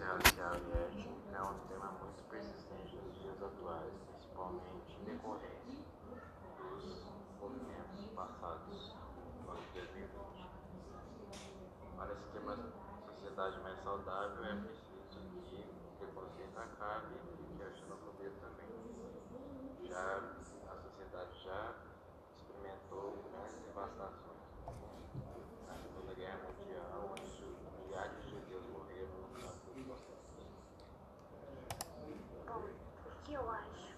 racial e étnica é um tema muito persistente nos dias atuais, principalmente em decorrência dos movimentos passados no ano de 2020. Para se ter uma sociedade mais saudável, é preciso que o preconceito acabe e que a xenofobia também. Já a sociedade já experimentou grandes devastações. Na Segunda Guerra Mundial, onde milhares de judeus morreram no campo de concentração. Bom, o que eu acho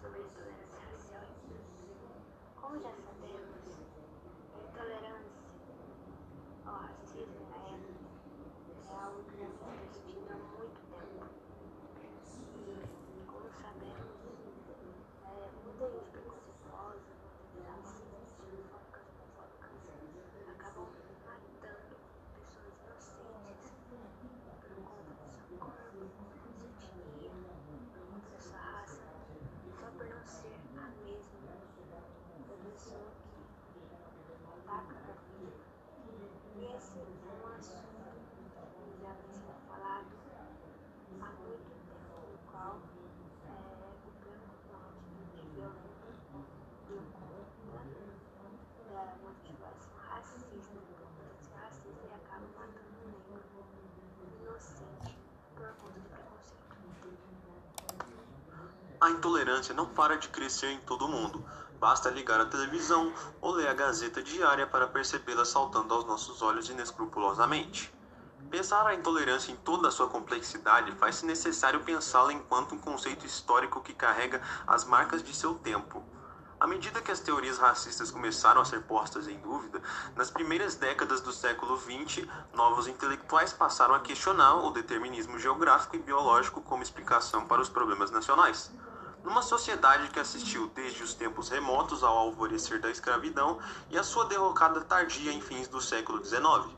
sobre a intolerância racial? Como já sabemos, a intolerância ao racismo na época é algo que já vem persistindo há muito tempo. E, como sabemos, é, muita gente preconceituosa, muita gente racistas, xenofóbicas, homofóbicas, acabam matando pessoas inocentes por conta do seu corpo, sua etnia, por conta da sua raça, só por não ser a mesma da pessoa que ataca a vida. E esse é um assunto que já vem sendo falado há muito tempo, no qual é, o preconceito violento deu conta da motivação racista, por conta de ser racista e acaba matando um negro inocente por conta do preconceito. A intolerância não para de crescer em todo o mundo. Basta ligar a televisão ou ler a Gazeta Diária para percebê-la saltando aos nossos olhos inescrupulosamente. Pensar a intolerância em toda a sua complexidade faz-se necessário pensá-la enquanto um conceito histórico que carrega as marcas de seu tempo. À medida que as teorias racistas começaram a ser postas em dúvida, nas primeiras décadas do século XX, novos intelectuais passaram a questionar o determinismo geográfico e biológico como explicação para os problemas nacionais. Numa sociedade que assistiu desde os tempos remotos ao alvorecer da escravidão e à sua derrocada tardia em fins do século XIX,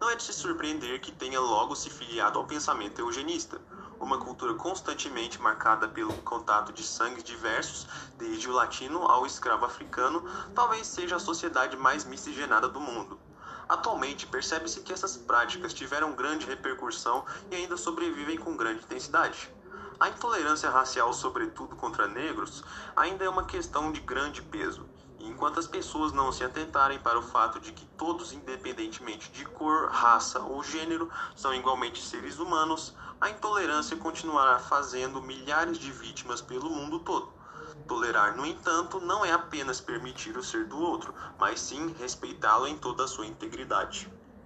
não é de se surpreender que tenha logo se filiado ao pensamento eugenista, uma cultura constantemente marcada pelo contato de sangues diversos, desde o latino ao escravo africano, talvez seja a sociedade mais miscigenada do mundo. Atualmente, percebe-se que essas práticas tiveram grande repercussão e ainda sobrevivem com grande intensidade. A intolerância racial, sobretudo contra negros, ainda é uma questão de grande peso. E enquanto as pessoas não se atentarem para o fato de que todos, independentemente de cor, raça ou gênero, são igualmente seres humanos, a intolerância continuará fazendo milhares de vítimas pelo mundo todo. Tolerar, no entanto, não é apenas permitir o ser do outro, mas sim respeitá-lo em toda a sua integridade.